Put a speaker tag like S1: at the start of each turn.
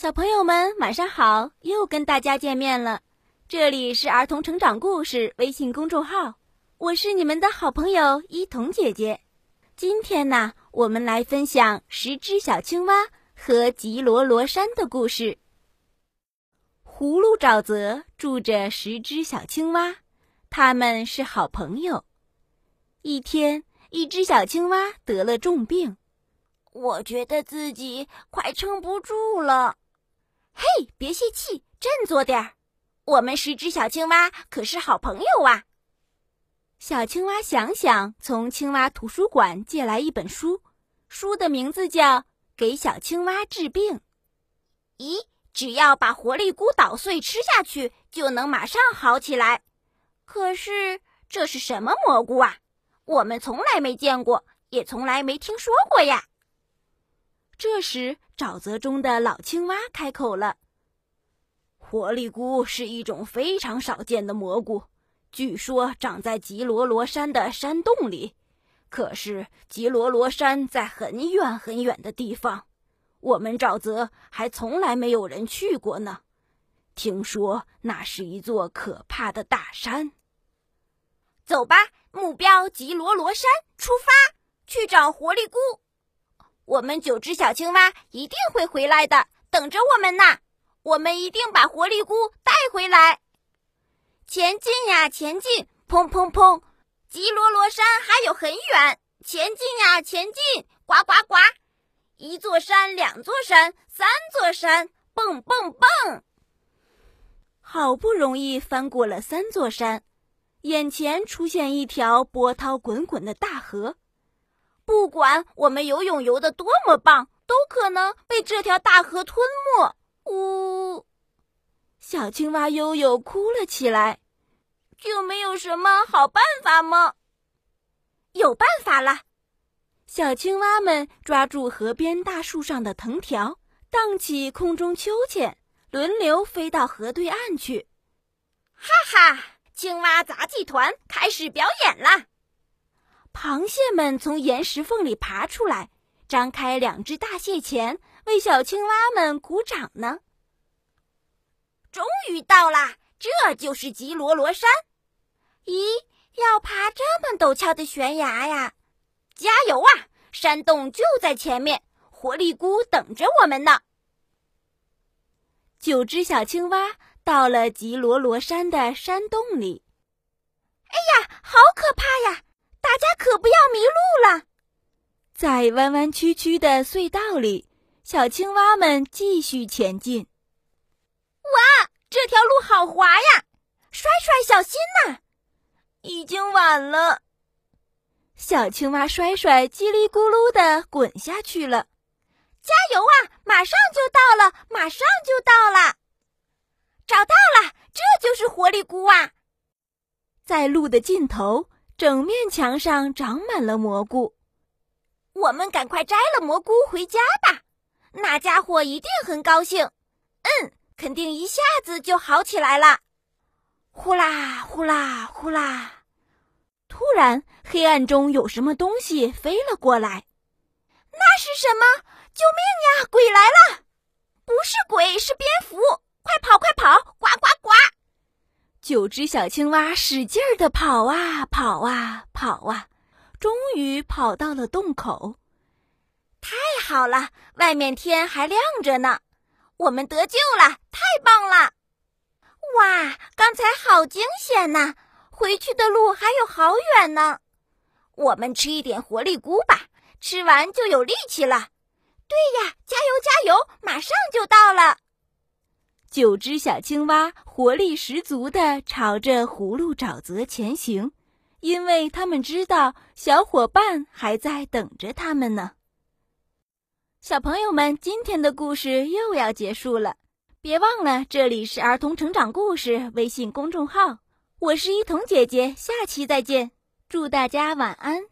S1: 小朋友们，晚上好！又跟大家见面了。这里是儿童成长故事微信公众号，我是你们的好朋友伊彤姐姐。今天呢，我们来分享十只小青蛙和吉罗罗山的故事。葫芦沼泽住着十只小青蛙，它们是好朋友。一天，一只小青蛙得了重病，
S2: 我觉得自己快撑不住了。
S1: 嘿，别泄气，振作点儿。我们十只小青蛙可是好朋友啊！小青蛙想想，从青蛙图书馆借来一本书，书的名字叫《给小青蛙治病》。
S2: 咦，只要把活力菇捣碎吃下去，就能马上好起来。可是这是什么蘑菇啊？我们从来没见过，也从来没听说过呀。
S1: 这时，沼泽中的老青蛙开口了：“
S3: 活力菇是一种非常少见的蘑菇，据说长在吉罗罗山的山洞里。可是吉罗罗山在很远很远的地方，我们沼泽还从来没有人去过呢。听说那是一座可怕的大山。
S2: 走吧，目标吉罗罗山，出发去找活力菇。”我们九只小青蛙一定会回来的，等着我们呢。我们一定把活力菇带回来。前进呀，前进！砰砰砰！吉罗罗山还有很远，前进呀，前进！呱呱呱！一座山，两座山，三座山，蹦蹦蹦！
S1: 好不容易翻过了三座山，眼前出现一条波涛滚滚的大河。
S2: 不管我们游泳游的多么棒，都可能被这条大河吞没。呜！
S1: 小青蛙悠悠哭了起来。
S2: 就没有什么好办法吗？
S1: 有办法了！小青蛙们抓住河边大树上的藤条，荡起空中秋千，轮流飞到河对岸去。
S2: 哈哈！青蛙杂技团开始表演了。
S1: 螃蟹们从岩石缝里爬出来，张开两只大蟹钳，为小青蛙们鼓掌呢。
S2: 终于到啦，这就是吉罗罗山。咦，要爬这么陡峭的悬崖呀？加油啊！山洞就在前面，活力菇等着我们呢。
S1: 九只小青蛙到了吉罗罗山的山洞里。
S2: 哎呀，好可怕呀！大家可不要迷路了，
S1: 在弯弯曲曲的隧道里，小青蛙们继续前进。
S2: 哇，这条路好滑呀！摔摔小心呐！
S3: 已经晚了，
S1: 小青蛙摔摔叽里咕噜的滚下去了。
S2: 加油啊！马上就到了，马上就到了，找到了，这就是活力菇啊！
S1: 在路的尽头。整面墙上长满了蘑菇，
S2: 我们赶快摘了蘑菇回家吧。那家伙一定很高兴，嗯，肯定一下子就好起来了。
S1: 呼啦呼啦呼啦！突然，黑暗中有什么东西飞了过来。
S2: 那是什么？救命呀！鬼来了！不是鬼，是蝙蝠！快跑，快跑！
S1: 九只小青蛙使劲儿地跑啊跑啊跑啊，终于跑到了洞口。
S2: 太好了，外面天还亮着呢，我们得救了！太棒了！哇，刚才好惊险呐！回去的路还有好远呢。我们吃一点活力菇吧，吃完就有力气了。对呀，加油加油，马上就到了。
S1: 九只小青蛙活力十足地朝着葫芦沼泽前行，因为他们知道小伙伴还在等着他们呢。小朋友们，今天的故事又要结束了，别忘了这里是儿童成长故事微信公众号，我是一彤姐姐，下期再见，祝大家晚安。